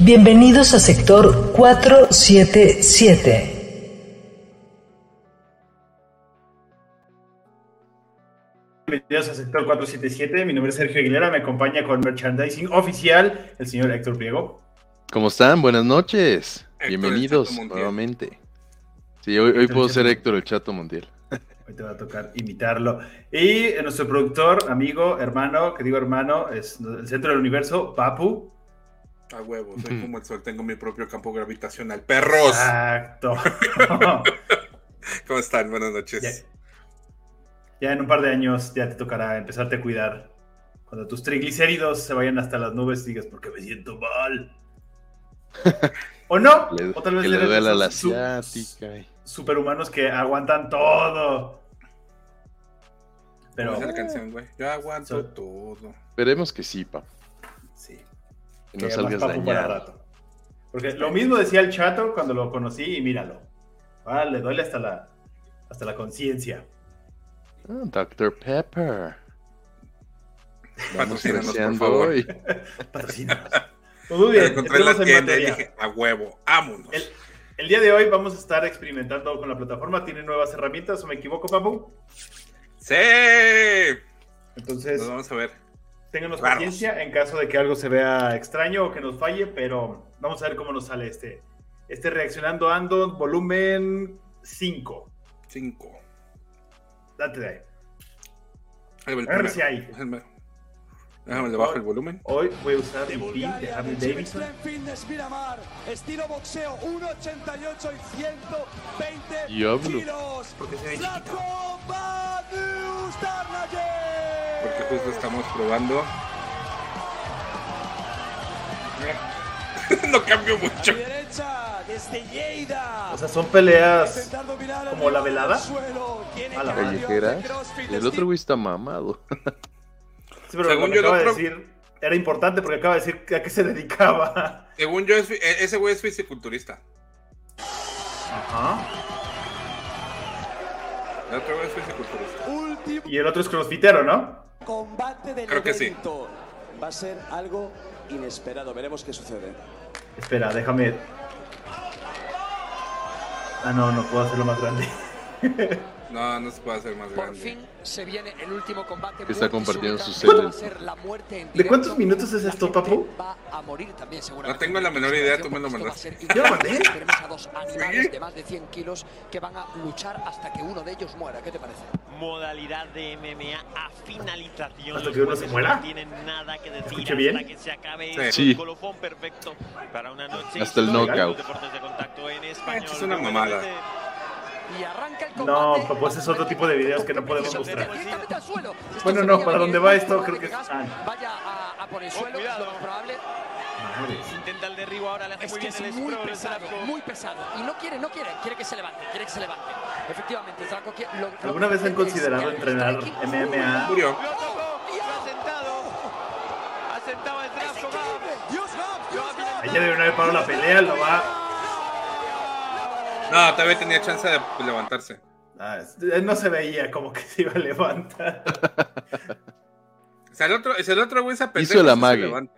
Bienvenidos a sector 477. Bienvenidos a sector 477. Mi nombre es Sergio Aguilera. Me acompaña con merchandising oficial el señor Héctor Priego. ¿Cómo están? Buenas noches. Bienvenidos nuevamente. Sí, hoy, hoy puedo ser Héctor el Chato Mundial. Hoy te va a tocar imitarlo. Y nuestro productor, amigo, hermano, que digo hermano, es el centro del universo, Papu. A huevo, soy como el sol, tengo mi propio campo gravitacional. ¡Perros! Exacto. ¿Cómo están? Buenas noches. Ya, ya, en un par de años ya te tocará empezarte a cuidar. Cuando tus triglicéridos se vayan hasta las nubes, digas, porque me siento mal. ¿O no? Le, o tal vez que le duela la su- ciática. superhumanos que aguantan todo. Pero la canción, güey. Yo aguanto So- todo. Esperemos que sí, pa. Que no salgas papu para dañado. rato. Porque lo mismo decía el chato cuando lo conocí y míralo. Ah, le duele hasta la, hasta la conciencia. Ah, Dr. Pepper. Vamos Patrocínanos, por creciendo favor. hoy. Patrocínanos. Pues muy bien, encontré en la en tienda y dije, a huevo, vámonos. El, el día de hoy vamos a estar experimentando con la plataforma. Tiene nuevas herramientas, ¿o me equivoco, Papu? ¡Sí! Entonces, Nos vamos a ver. Ténganos Raros. paciencia en caso de que algo se vea extraño o que nos falle, pero vamos a ver cómo nos sale este. Este reaccionando ando volumen 5. Cinco. Date de ahí. Ahí va el A ver si hay. Déjame, déjame le bajo el volumen. Hoy voy a usar el pin de Harley Davidson. Slam Fitness Miramar, estilo boxeo, 1,88 y 120 Diablo. kilos. Porque se ve Tarnaye. Porque justo estamos probando. no cambio mucho. desde Lleida. O sea, son peleas como la velada. A la Y el otro güey está mamado. Sí, pero Según yo, acaba de otro- decir era importante porque acaba de decir a qué se dedicaba. Según yo, es e- ese güey es fisiculturista. Ajá. El otro güey es fisiculturista. Y el otro es crossfitero, ¿no? Combate del Creo que sí. evento. Va a ser algo inesperado. Veremos qué sucede. Espera, déjame. Ah, no, no puedo hacerlo más grande. No, no se puede hacer más Por grande. fin se viene el último combate. Está compartiendo ¿De cuántos minutos es esto, papu? Va a morir también seguramente. No tengo la menor idea, tú me lo Esto va a mandaste. ser ¿Yo lo mandé? increíble. Tenemos a dos animales Sí. de más de 100 kilos que van a luchar hasta que uno de ellos muera. ¿Qué te parece? modalidad de MMA a finalización. ¿Hasta Los que uno se muera? No tienen nada que decir ¿Escuché bien? hasta que se acabe Sí. esto. Sí. El colofón perfecto para una noche Hasta el knockout. Deportes de contacto en español. es una mamada. Y arranca el No, combate. pues ese es otro tipo de videos que no podemos mostrar. Bueno, no, para dónde va esto, Es creo que es- ah. Vaya a, a por el suelo, cuidado. lo más probable. Intenta el derribo ahora, le hace Es muy que bien es el muy scroll, pesado, muy pesado. Y no quiere, no quiere, quiere que se levante, quiere que se levante. Efectivamente, Zlatko quiere- lo- lo ¿Alguna que vez han considerado entrenar. MMA? Murió. Lo tocó, lo ha sentado. Ha sentado el Zlatko. Dios, no, Dios, no. Ayer debieron haber parado la pelea, lo va. No, todavía tenía chance de levantarse. Ah, es- no se veía como que se iba a levantar. O sea, el otro, es el otro güey pendejo Hizo el se amague.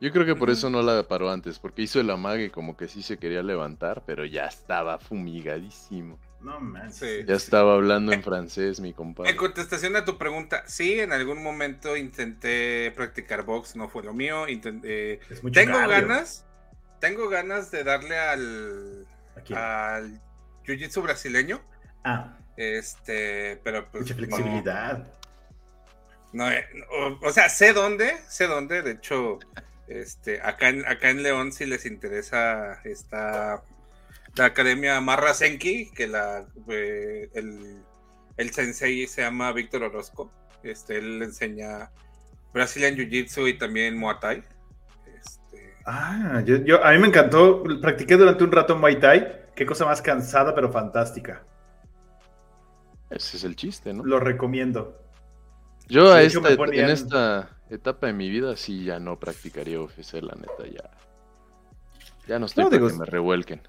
Yo creo que por eso no la paró antes, porque hizo el amague como que sí se quería levantar, pero ya estaba fumigadísimo. No manches. Sí. Ya estaba hablando en francés, mi En compadre. contestación a tu pregunta, sí, en algún momento intenté practicar box, no fue lo mío. intenté- Es mucho tengo cardio. ganas, tengo ganas de darle al, Aquí. al jiu-jitsu brasileño. Ah, Este, pero pues. mucha flexibilidad. No, eh, o, o sea, sé dónde, sé dónde. De hecho, este, acá en, acá en León, si les interesa, está la academia Marra Senki, que la, eh, el, el sensei se llama Víctor Orozco. Este, él enseña Brazilian Jiu Jitsu y también Muay Thai. Ah, yo, yo- a mí me encantó. Practiqué durante un rato Muay Thai. Qué cosa más cansada, pero fantástica. Ese es el chiste, ¿no? Lo recomiendo. Yo a hecho, esta, ponían- en esta etapa de mi vida sí ya no practicaría UFC, la neta, ya. Ya no estoy No, para digo, que me revuelquen.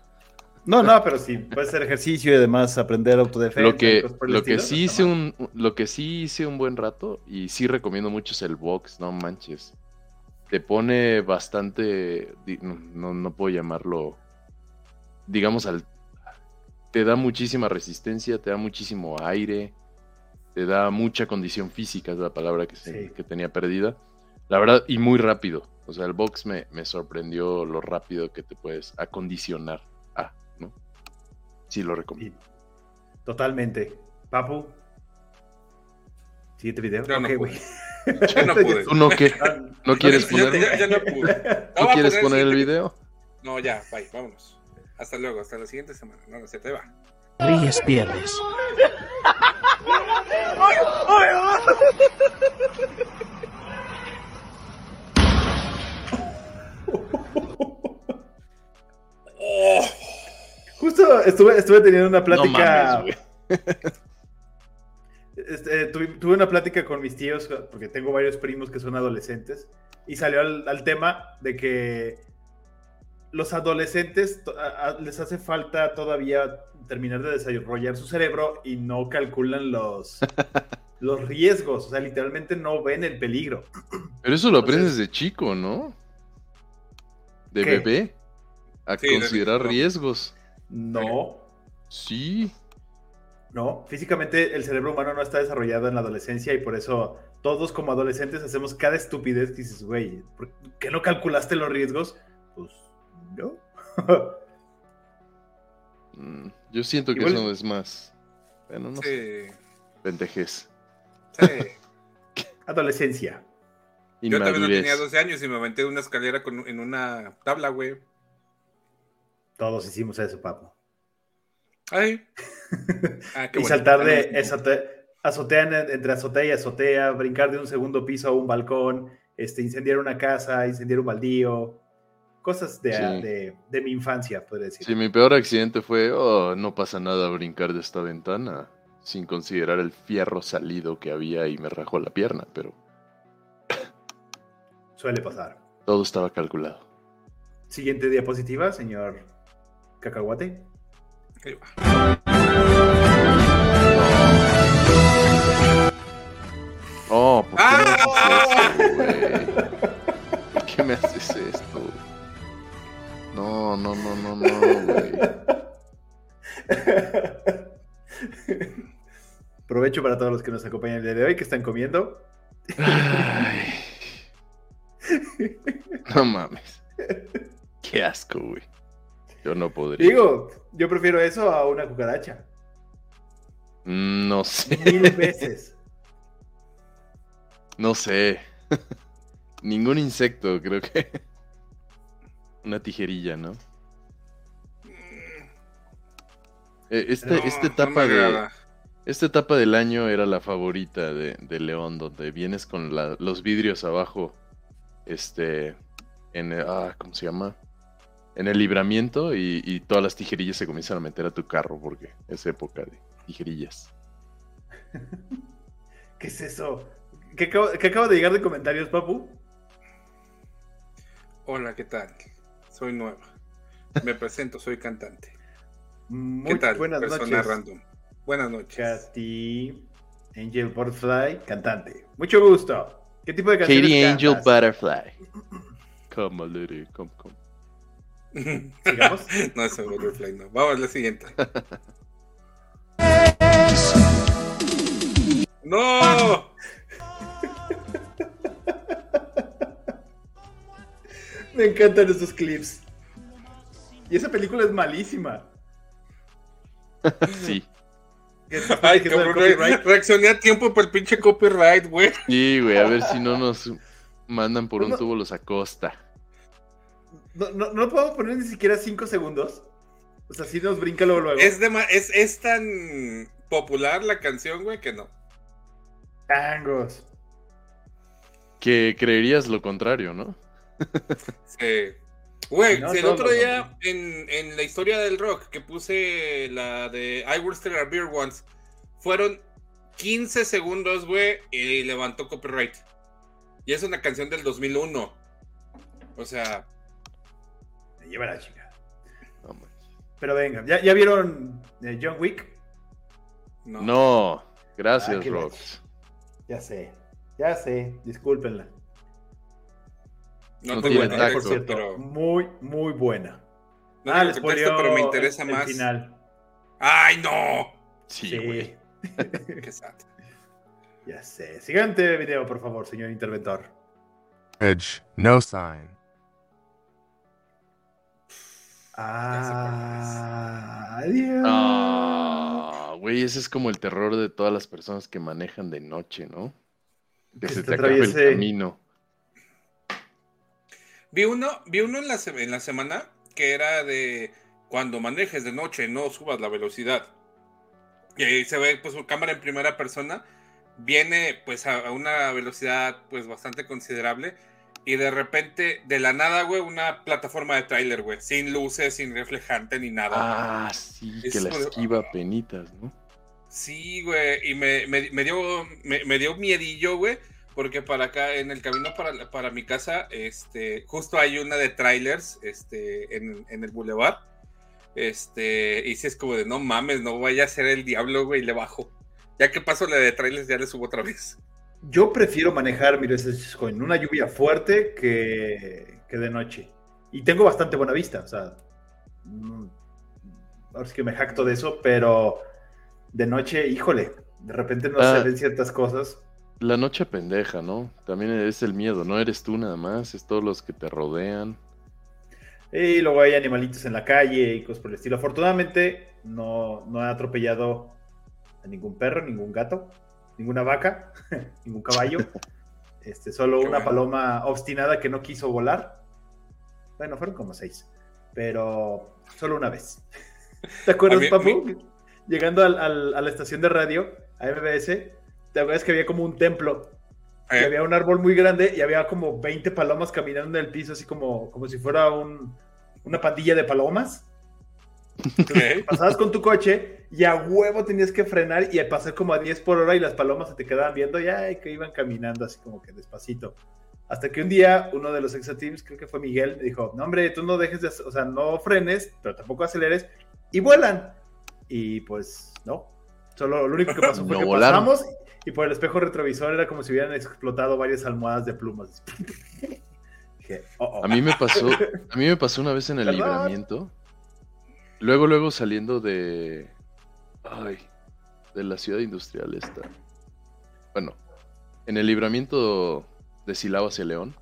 No, no, pero sí, puede ser ejercicio y además aprender autodefensa. Lo que, lo que estilo, sí hice un, lo que sí hice un buen rato y sí recomiendo mucho es el box, no manches. Te pone bastante, no, no, puedo llamarlo, digamos al, te da muchísima resistencia, te da muchísimo aire, te da mucha condición física, es la palabra que, se- Sí. que tenía perdida. La verdad, y muy rápido. O sea, el box me, me sorprendió lo rápido que te puedes acondicionar a, ¿no? Sí, lo recomiendo. Sí, Totalmente. Papu. Siguiente video. No. Yo no pude. ¿Tú no qué? ¿No quieres poner, ya, ya no pude. ¿no quieres poner el video? No, ya, bye, vámonos. Hasta luego, hasta la siguiente semana. No, no se te va. Ríes, pierdes. Justo estuve, estuve teniendo una No plática. mames. Este, tuve, tuve una plática con mis tíos, porque tengo varios primos que son adolescentes, y salió al, al tema de que los adolescentes to- a- a- les hace falta todavía terminar de desarrollar su cerebro y no calculan los, los riesgos, o sea, literalmente no ven el peligro. Pero eso lo Entonces- aprendes de chico, ¿no? De ¿Qué? bebé. A Sí, considerar riesgos. No, Sí. No, físicamente el cerebro humano no está desarrollado en la adolescencia y por eso todos como adolescentes hacemos cada estupidez que dices, güey, ¿por qué no calculaste los riesgos? Pues no. Mm, Yo siento que Igual- eso es más. Bueno, no sé. Sí, Pendejez. sí. Adolescencia. Yo también no tenía 12 años y me aventé de una escalera con, en una tabla, güey. Todos hicimos eso, papo. Ay. Ah, qué y bueno. saltar de azotea en- entre azotea y azotea, brincar de un segundo piso a un balcón, este, incendiar una casa, incendiar un baldío. Cosas de, Sí. de, de mi infancia, podría decir. Sí, mi peor accidente fue, oh, no pasa nada brincar de esta ventana, sin considerar el fierro salido que había y me rajó la pierna, pero Suele pasar. todo estaba calculado. Siguiente diapositiva, señor Cacahuate. Ahí va. Oh, ¿por qué ¡Ah! me haces esto, güey? ¿Por qué me haces esto? No, no, no, no, no, güey. Provecho para todos los que nos acompañan el día de hoy, que están comiendo. Ay. No mames. Qué asco, güey. Yo no podría. Digo, yo prefiero eso a una cucaracha. No sé, Mil veces. no sé. Ningún insecto, creo que. Una tijerilla, ¿no? Eh, Este, No, esta etapa de. Esta etapa del año era la favorita de, de León, donde vienes con la- los vidrios abajo, este, en, ah, ¿cómo se llama? En el libramiento y, y todas las tijerillas se comienzan a meter a tu carro porque es época de tijerillas. ¿Qué es eso? ¿Qué acabo, qué acabo de llegar de comentarios, papu? Hola, ¿qué tal? Soy nueva. Me presento, soy cantante. Muy ¿Qué tal? buenas Persona noches. random. Buenas noches. Katy Angel Butterfly, cantante. Mucho gusto. ¿Qué tipo de canciones Katie Angel cantas? Butterfly. Come, a lady, come, come. Sigamos. no, ese Butterfly no. Vamos a la siguiente. ¡No! Me encantan esos clips. Y esa película es malísima. Sí, Ay, es cabrón, re- reaccioné a tiempo por el pinche copyright, güey. sí, güey, a ver si no nos mandan por un No. tubo los acosta. No, no, no podemos poner ni siquiera 5 segundos. O sea, si nos brinca luego luego. Es, de es, es tan popular la canción, güey, que no. Tangos. Que creerías lo contrario, ¿no? Sí. Güey, No, si el otro día en, en la historia del rock que puse la de I Will Still a Beer Once, fueron 15 segundos, güey, y levantó copyright. Y es una canción del 2001. O sea, Me lleva la chica. No. Pero venga, ¿ya, ya vieron eh, John Wick? no. No, Ah, gracias, qué Rox. Ya sé, ya sé, discúlpenla. No, No tacto. Por cierto, pero, muy, muy buena. no ah, les contexto, pero me interesa el más. final. ¡Ay, no! Sí, güey. Qué sad. Ya sé. Siguiente video, por favor, señor interventor. Edge, no sign. Ah, adiós. Ah, güey, ese es como el terror de todas las personas que manejan de noche, ¿no? Que Que se se te acabe el camino. Vi uno, vi uno en la, en la semana que era de cuando manejes de noche, no subas la velocidad. Y ahí se ve pues su cámara en primera persona, viene pues a, a una velocidad pues bastante considerable y de repente de la nada, güey, una plataforma de tráiler, güey, sin luces, sin reflejante ni nada. Ah, sí, que la esquiva penitas, ¿no? Sí, güey, y me, me- me dio me, me dio miedillo, güey, porque para acá en el camino para, para mi casa, este, justo hay una de trailers, este, en, en el boulevard, este, y si es como de no mames, no vaya a ser el diablo, güey, y le bajo. Ya que paso la de trailers, ya le subo otra vez. Yo prefiero manejar, es en una lluvia fuerte que, que de noche. Y tengo bastante buena vista, o sea, ahora sí que me jacto de eso, pero de noche, híjole, de repente no Ah. se ven ciertas cosas. La noche pendeja, ¿no? También es el miedo, no eres tú nada más, es todos los que te rodean. Y luego hay animalitos en la calle y cosas por el estilo. Afortunadamente, no, no he atropellado a ningún perro, ningún gato, ninguna vaca, ningún caballo. Este, solo Qué una bueno. paloma obstinada que no quiso volar. Bueno, fueron como seis, pero solo una vez. ¿Te acuerdas, mí- Papu? Llegando al- al- a la estación de radio, a MBS, ¿te acuerdas que había como un templo? Y Eh, había un árbol muy grande y había como 20 palomas caminando en el piso, así como, como si fuera un- una pandilla de palomas. Pasabas con tu coche y a huevo tenías que frenar y pasar como a 10 por hora y las palomas se te quedaban viendo y ay, que iban caminando así como que despacito. Hasta que un día uno de los exateams, creo que fue Miguel, me dijo, no hombre, tú no dejes de, o sea, no frenes, pero tampoco aceleres y vuelan. Y pues no, solo lo único que pasó fue No que volaron. pasamos y por el espejo retrovisor era como si hubieran explotado varias almohadas de plumas. Dije, "Oh, oh". A mí me pasó, a mí me pasó una vez en el Perdón. libramiento. Luego, luego saliendo de. Ay, de la ciudad industrial esta. Bueno, en el libramiento de Silao hacia León,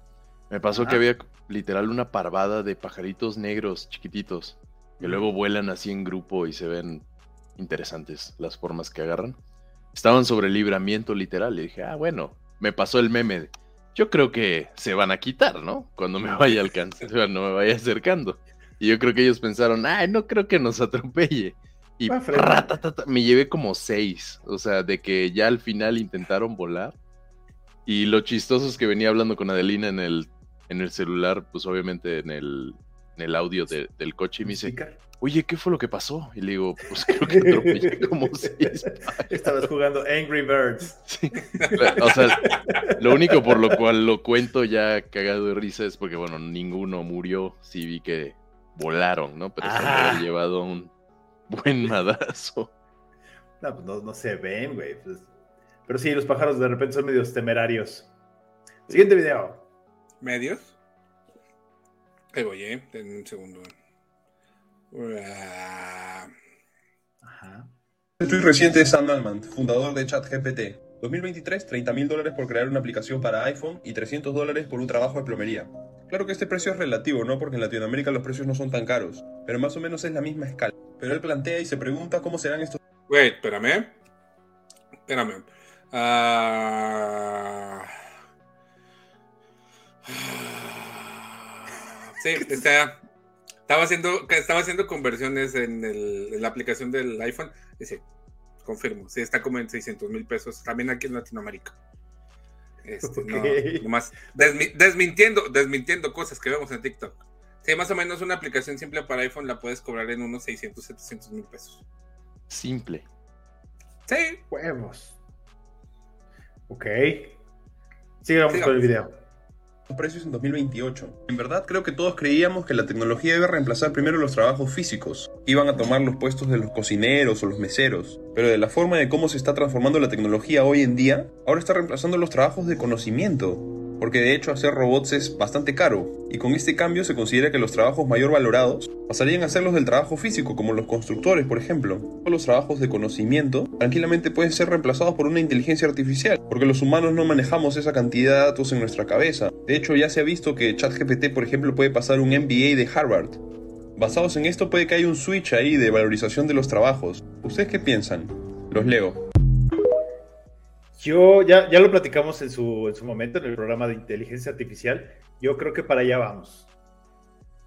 me pasó Ajá. que había literal una parvada de pajaritos negros chiquititos que luego vuelan así en grupo y se ven interesantes las formas que agarran. Estaban sobre el libramiento literal y dije, ah, bueno, me pasó el meme. de, Yo creo que se van a quitar, ¿no? Cuando me vaya alcanzando, cuando me vaya acercando. Y yo creo que ellos pensaron, ay, no creo que nos atropelle. Y ratatata, me llevé como seis. O sea, de que ya al final intentaron volar. Y lo chistoso es que venía hablando con Adelina en el, en el celular, pues obviamente en el, en el audio de- del coche, y me dice, oye, ¿qué fue lo que pasó? Y le digo, pues creo que atropellé como seis. Estabas jugando Angry Birds. Sí. O sea, lo único por lo cual lo cuento ya cagado de risa es porque, bueno, ninguno murió. Sí vi que volaron, ¿no? Pero se han llevado un buen madazo. No, pues no, no se ven, güey. pues. Pero sí, los pájaros de repente son medios temerarios. Siguiente video. ¿Medios? Ahí voy, eh. En un segundo. Ah, Ajá. Estoy reciente de Sam Altman, fundador de ChatGPT. 2023, 30 mil dólares por crear una aplicación para iPhone y 300 dólares por un trabajo de plomería. Claro que este precio es relativo, ¿no? Porque en Latinoamérica los precios no son tan caros, pero más o menos es la misma escala. Pero él plantea y se pregunta cómo serán estos Wait, espérame. Espérame. Ah. Sí, está, estaba haciendo, estaba haciendo conversiones en, el- en la aplicación del iPhone. Dice, confirmo, sí, está como en 600 mil pesos, también aquí en Latinoamérica. Este, no, desmi- desmintiendo, desmintiendo cosas que vemos en TikTok. Sí, más o menos una aplicación simple para iPhone la puedes cobrar en unos 600, 700 mil pesos. Simple. Sí. Huevos. Ok. Sigamos con el video precios en 2028. En verdad creo que todos creíamos que la tecnología iba a reemplazar primero los trabajos físicos, iban a tomar los puestos de los cocineros o los meseros, pero de la forma de cómo se está transformando la tecnología hoy en día, ahora está reemplazando los trabajos de conocimiento, porque de hecho hacer robots es bastante caro, y con este cambio se considera que los trabajos mayor valorados pasarían a ser los del trabajo físico, como los constructores, por ejemplo, o los trabajos de conocimiento, tranquilamente pueden ser reemplazados por una inteligencia artificial, porque los humanos no manejamos esa cantidad de datos en nuestra cabeza. De hecho, ya se ha visto que ChatGPT, por ejemplo, puede pasar un MBA de Harvard. Basados en esto puede que haya un switch ahí de valorización de los trabajos. ¿Ustedes qué piensan? Los leo. Yo ya, ya lo platicamos en su, en su momento en el programa de inteligencia artificial. Yo creo que para allá vamos.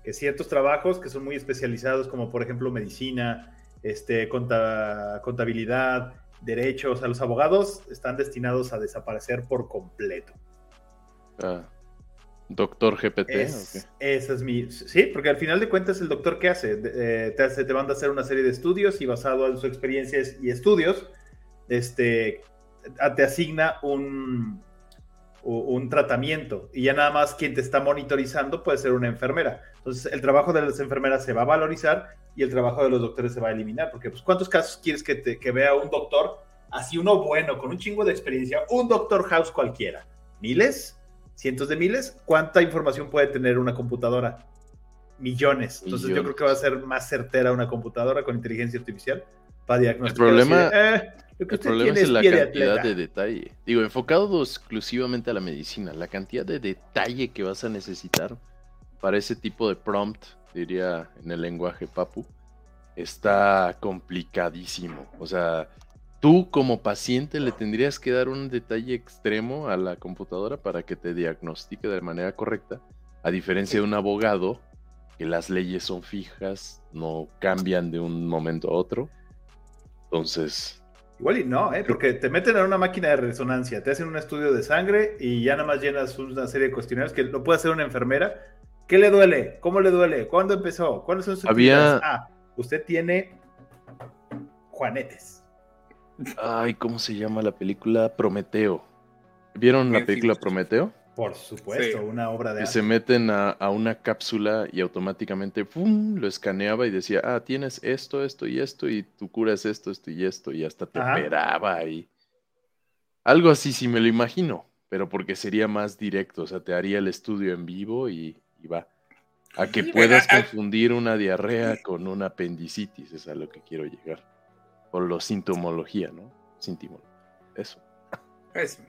Que ciertos trabajos que son muy especializados, como por ejemplo medicina, este, contabilidad, derechos, a los abogados están destinados a desaparecer por completo. Ah, doctor GPT. Es, Esa es mi. Sí, porque al final de cuentas, el doctor, ¿qué hace? Eh, te hace? Te manda a hacer una serie de estudios y basado en sus experiencias y estudios, este, te asigna un, un tratamiento y ya nada más quien te está monitorizando puede ser una enfermera. Entonces el trabajo de las enfermeras se va a valorizar y el trabajo de los doctores se va a eliminar, porque pues ¿cuántos casos quieres que, te, que vea un doctor así uno bueno, con un chingo de experiencia, un doctor house cualquiera? ¿Miles? ¿Cientos de miles? ¿Cuánta información puede tener una computadora? Millones. Entonces yo creo que va a ser más certera una computadora con inteligencia artificial para diagnosticar. El problema... Eh, el problema es, la cantidad de detalle. Digo, enfocado exclusivamente a la medicina, la cantidad de detalle que vas a necesitar para ese tipo de prompt, diría en el lenguaje papu, está complicadísimo. O sea, tú como paciente le tendrías que dar un detalle extremo a la computadora para que te diagnostique de manera correcta, a diferencia de un abogado, que las leyes son fijas, no cambian de un momento a otro. Entonces, Igual y no, ¿eh? porque te meten en una máquina de resonancia, te hacen un estudio de sangre y ya nada más llenas una serie de cuestionarios que lo puede hacer una enfermera. ¿Qué le duele? ¿Cómo le duele? ¿Cuándo empezó? ¿Cuáles son sus Había... Ah, usted tiene Juanetes. Ay, ¿cómo se llama la película? Prometeo. ¿Vieron la película Prometeo? Por supuesto, una obra de... Que se meten a, una cápsula y automáticamente ¡pum! lo escaneaba y decía, ah, tienes esto, esto y esto, y tu cura es esto, esto y esto, y hasta te operaba y... Algo así sí me lo imagino, pero porque sería más directo, o sea, te haría el estudio en vivo y, va. A que puedas confundir una diarrea con una apendicitis, es a lo que quiero llegar. Por lo sintomología, ¿no? Sintomología. Eso. Eso.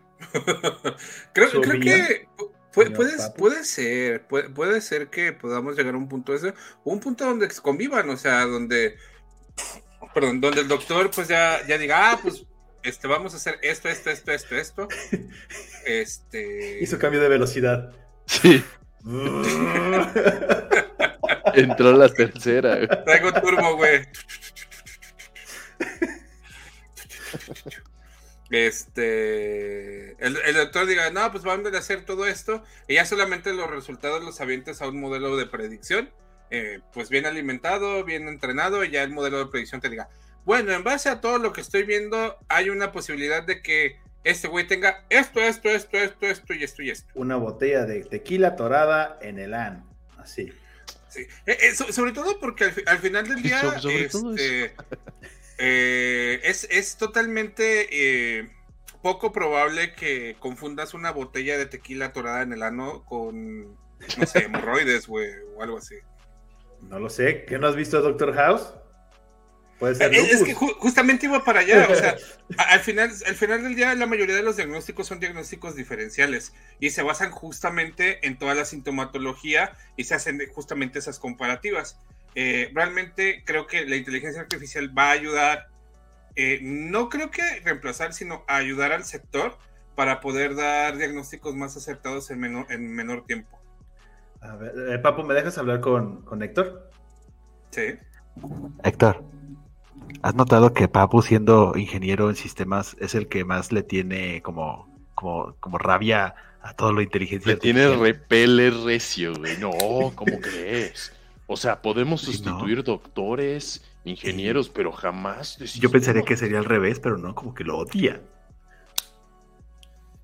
Creo, creo que puede, puede, ser, puede, ser que podamos llegar a un punto ese, un punto donde convivan, o sea, donde, perdón, donde el doctor pues ya, ya diga, ah, pues este, vamos a hacer esto, esto, esto, esto, esto. Este. Hizo cambio de velocidad. Sí. Entró la tercera. Traigo turbo, güey este el, doctor diga, no, pues vamos a hacer todo esto, y ya solamente los resultados los avientes a un modelo de predicción, eh, pues bien alimentado, bien entrenado, y ya el modelo de predicción te diga, bueno, en base a todo lo que estoy viendo, hay una posibilidad de que este güey tenga esto, esto, esto, esto, esto y esto y esto. Una botella de tequila torada en el AN, así. Sí. Eh, eh, sobre todo porque al, final del día, este, eh, es, es, totalmente eh, poco probable que confundas una botella de tequila atorada en el ano con, no sé, hemorroides, güey, o algo así. No lo sé. ¿Qué no has visto, Doctor House? Puede ser. Es, es que justamente iba para allá. O sea, al final, al final del día, la mayoría de los diagnósticos son diagnósticos diferenciales y se basan justamente en toda la sintomatología y se hacen justamente esas comparativas. Eh, realmente creo que la inteligencia artificial va a ayudar, eh, no creo que reemplazar, sino ayudar al sector para poder dar diagnósticos más acertados en menor, en menor tiempo. A ver, eh, Papo, ¿me dejas hablar con, con Héctor? Sí. Héctor, ¿has notado que Papu, siendo ingeniero en sistemas, es el que más le tiene como, como, como rabia a todo lo inteligencia. Le tiene repele recio, güey. No, ¿cómo crees? O sea, podemos sustituir doctores, ingenieros, pero jamás. Yo pensaría que sería al revés, pero no, como que lo odia.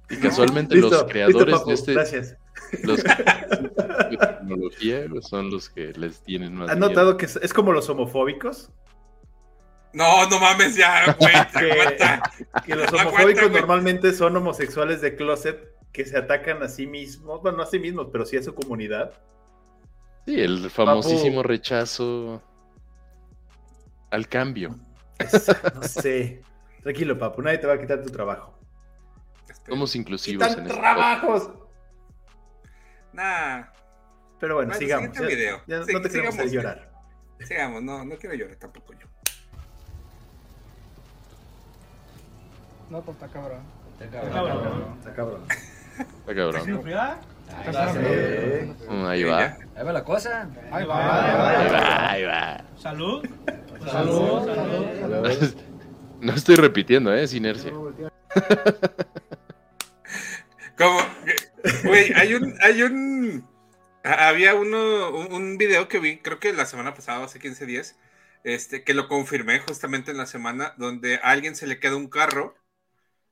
Y casualmente los creadores de este. Gracias. Los de tecnología son los que les tienen más. ¿Has notado que es, es como los homofóbicos? No, no mames, ya, güey. que, que los homofóbicos normalmente son homosexuales de closet que se atacan a sí mismos, bueno, no a sí mismos, pero sí a su comunidad. Sí, el famosísimo Papu. rechazo al cambio. no sé. Tranquilo, papu, nadie te va a quitar tu trabajo. Somos inclusivos en este trabajos! Nah. Pero bueno, sigamos. Ya, video. ya sí, no te queremos hacer llorar. Sigamos, no, no quiero llorar tampoco yo. No, pues está cabrón. Está cabrón. Está cabrón. Está cabrón. Sí. Ahí va. Ahí va la cosa. Ahí va. Ahí va. Ahí va. Salud. Salud. Salud. No estoy repitiendo, ¿eh? Es inercia. Como, güey, hay un, hay un, había uno, un, un, video que vi, creo que la semana pasada, hace 15 días, este, que lo confirmé justamente en la semana, donde a alguien se le queda un carro.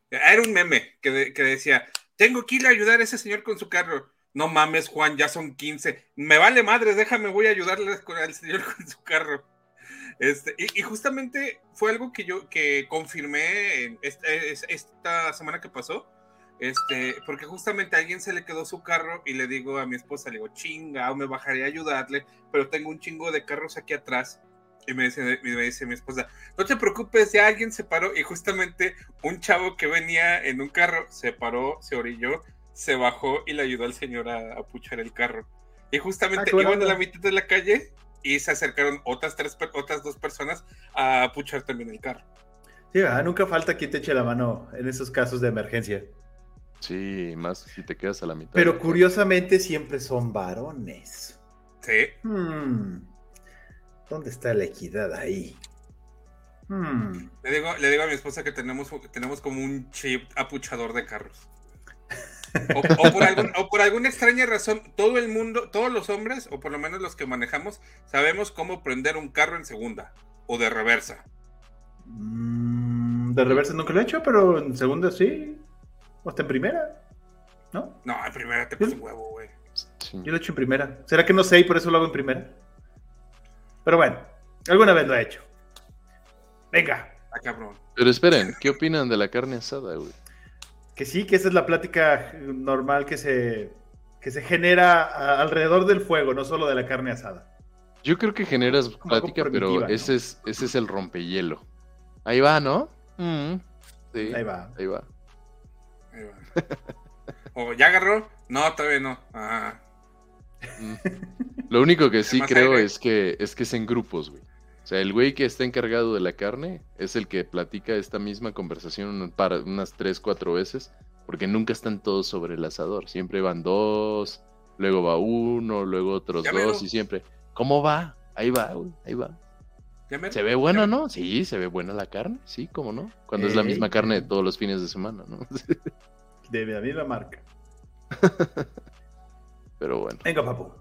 Era un meme que, de, que decía, tengo que ir a ayudar a ese señor con su carro. No mames, Juan, ya son 15. Me vale madre, déjame, voy a ayudarle con, al señor con su carro. Este, y, justamente fue algo que yo que confirmé en esta, semana que pasó. Este, porque justamente alguien se le quedó su carro y le digo a mi esposa, le digo, chinga, me bajaré a ayudarle, pero tengo un chingo de carros aquí atrás. Y me dice, me dice mi esposa, no te preocupes, ya alguien se paró. Y justamente un chavo que venía en un carro se paró, se orilló, se bajó y le ayudó al señor a, a puchar el carro. Y justamente ah, iban a la mitad de la calle y se acercaron otras tres otras dos personas a puchar también el carro. Sí, ¿verdad? nunca falta quien te eche la mano en esos casos de emergencia. Sí, más si te quedas a la mitad. Pero curiosamente siempre son varones. Sí. Hmm. ¿Dónde está la equidad ahí? Hmm. Le, digo, le digo a mi esposa que tenemos, tenemos como un chip apuchador de carros. O, o, por algún, o, por alguna extraña razón, todo el mundo, todos los hombres, o por lo menos los que manejamos, sabemos cómo prender un carro en segunda o de reversa. Mm, de reversa nunca lo he hecho, pero en segunda sí. O hasta en primera, ¿no? No, en primera te puse huevo, güey. Sí. Yo lo he hecho en primera. ¿Será que no sé y por eso lo hago en primera? Pero bueno, alguna vez lo he hecho. Venga. Ah, cabrón. Pero esperen, ¿qué opinan de la carne asada, güey? Que sí, que esa es la plática normal que se, que se genera a, alrededor del fuego, no solo de la carne asada. Yo creo que generas plática, pero ¿no? ese, es, ese es el rompehielo. Ahí va, ¿no? Mm, sí, ahí va. Ahí va. Ahí va. ¿O ya agarró? No, todavía no. Ah. Lo único que sí creo es que, es que es en grupos, güey. O sea, el güey que está encargado de la carne es el que platica esta misma conversación para unas tres, cuatro veces, porque nunca están todos sobre el asador. Siempre van dos, luego va uno, luego otros dos, y siempre, ¿cómo va? Ahí va, güey, ahí va. Se ve buena, ¿no? Sí, se ve buena la carne, sí, ¿cómo no? Cuando es la misma carne de todos los fines de semana, ¿no? de la misma marca. Pero bueno. Venga, papu.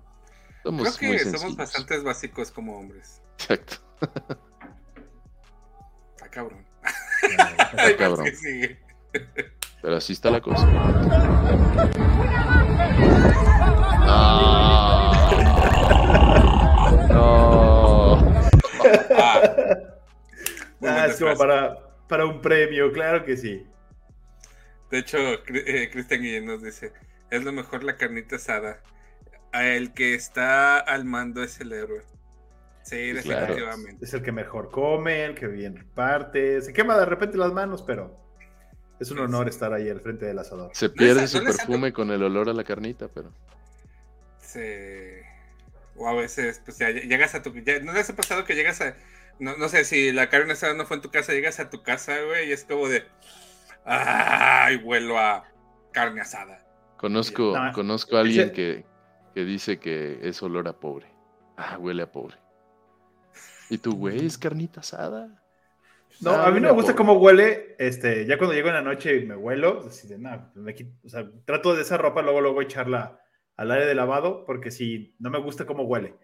Somos Creo que somos bastante básicos como hombres. Exacto. Está cabrón. Está cabrón. Pero así está la cosa. No. No. Ah, ah es como para, para un premio, claro que sí. De hecho, eh, Cristian Guillén nos dice, es lo mejor la carnita asada. El que está al mando es el héroe. Sí, definitivamente. Claro. Es el que mejor come, el que bien reparte. Se quema de repente las manos, pero es un honor estar ahí al frente del asador. Se pierde no su perfume con el olor a la carnita, pero. Sí. O a veces, pues ya llegas a tu. Ya, ¿No les ha pasado que llegas a. No, no, sé si la carne asada no fue en tu casa, llegas a tu casa, güey, y es como de. ¡Ay, huelo a carne asada! Conozco, no, conozco a alguien ese... que, que dice que es olor a pobre. Ah, huele a pobre. ¿Y tu güey es carnita asada? No, a mí no me gusta cómo huele. Este, ya cuando llego en la noche y me huelo, así de, nah, me quito- o sea, trato de esa ropa luego luego echarla al área de lavado porque si no me gusta cómo huele.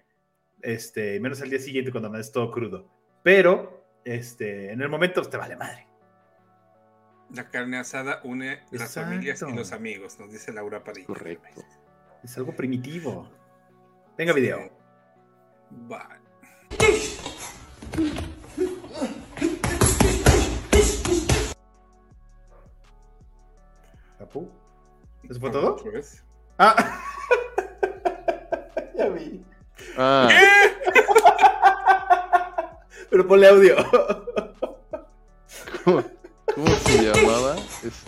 Este, menos al día siguiente cuando me es todo crudo. Pero este, en el momento te vale madre. La carne asada une las familias y los amigos, nos dice Laura Padilla. Correcto. Es algo primitivo. Venga, video. Va. ¿Papu? ¿Eso fue todo? ¿Otra vez? Ah. ya vi. Ah, Pero ponle audio. ¿cómo, cómo se llamaba? Es-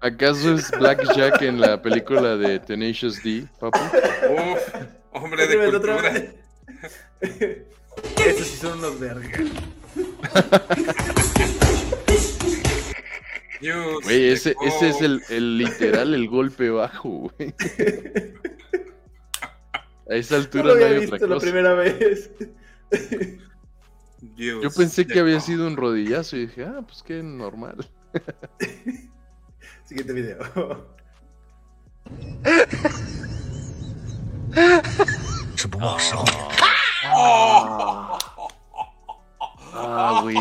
¿Acaso es Black Jack en la película de Tenacious D, papu? Uf, hombre de cultura. vez. Esos sí son unos vergas. Güey, ese, es el, el literal, el golpe bajo, güey. A esa No altura lo no, había hay visto otra la primera vez. Dios, Yo pensé que había sido un rodillazo y dije, ah, pues qué normal. Siguiente video. Ah, güey,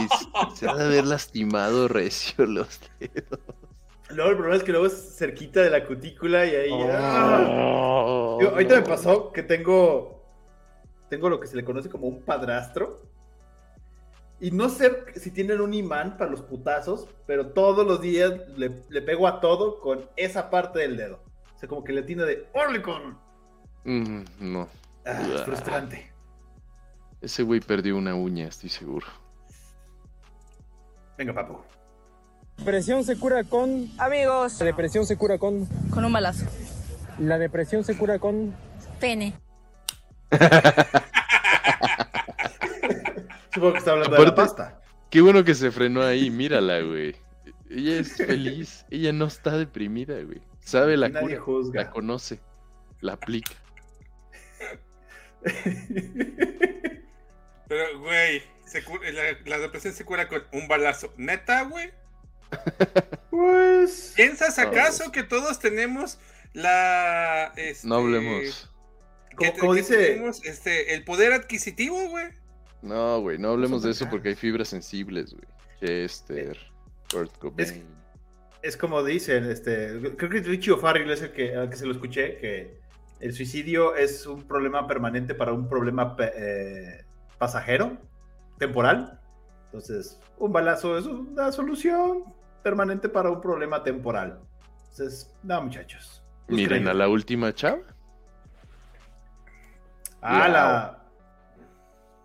se ha de haber lastimado recio los dedos. Luego el problema es que luego es cerquita de la cutícula y ahí. Oh. Yo- ahorita me pasó que tengo. Tengo lo que se le conoce como un padrastro. Y no sé si tienen un imán para los putazos, pero todos los días le, le pego a todo con esa parte del dedo. O sea, como que le tiene de Orlicon. Mm, no. Ah, es frustrante. Ese güey perdió una uña, estoy seguro. Venga, papu. Depresión se cura con. Amigos. La depresión se cura con. Con un balazo. La depresión se cura con. Pene. Supongo que está hablando de la Aparte- pasta. Qué bueno que se frenó ahí, mírala, güey. Ella es feliz, ella no está deprimida, güey. Sabe la Nadie cura, juzga. la conoce, la aplica. Pero, güey, la, la depresión se cura con un balazo. ¿Neta, güey? Pues. ¿Piensas acaso que todos tenemos la. este, No hablemos. que Como, te- como que dice. tenemos, este, el poder adquisitivo, güey. No, güey, no hablemos de eso porque hay fibras sensibles, güey. Chester, Kurt Cobain. Es- es como dicen, este, creo que Richie O'Farrell es el que, al que se lo escuché, que el suicidio es un problema permanente para un problema eh, pasajero, temporal. Entonces, un balazo es una solución permanente para un problema temporal. Entonces, no, muchachos. Miren, a la última chava. Ah, la,